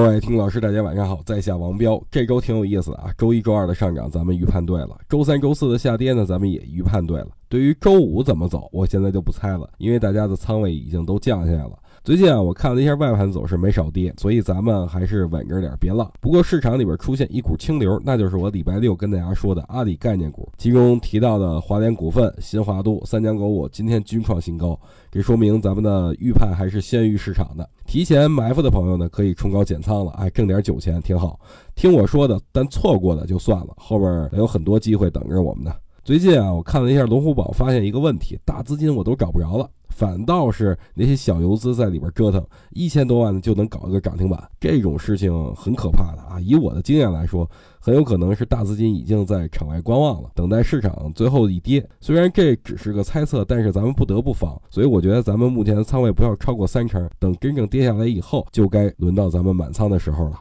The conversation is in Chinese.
各位听老师，大家晚上好，在下王彪。这周挺有意思的啊，周一、周二的上涨咱们预判对了，周三、周四的下跌呢，咱们也预判对了。对于周五怎么走，我现在就不猜了，因为大家的仓位已经都降下来了。最近啊，我看了一下外盘走势，没少跌，所以咱们还是稳着点，别浪。不过市场里边出现一股清流，那就是我礼拜六跟大家说的阿里概念股，其中提到的华联股份、新华都、三江购物今天均创新高，这说明咱们的预判还是先于市场的。提前埋伏的朋友呢，可以冲高减仓了，哎，挣点酒钱挺好。听我说的，但错过的就算了，后边有很多机会等着我们呢。最近啊，我看了一下龙虎榜，发现一个问题，大资金我都找不着了。反倒是那些小游资在里边折腾，一千多万就能搞一个涨停板，这种事情很可怕的啊！以我的经验来说，很有可能是大资金已经在场外观望了，等待市场最后一跌。虽然这只是个猜测，但是咱们不得不防。所以我觉得咱们目前仓位不要超过三成，等真正跌下来以后，就该轮到咱们满仓的时候了。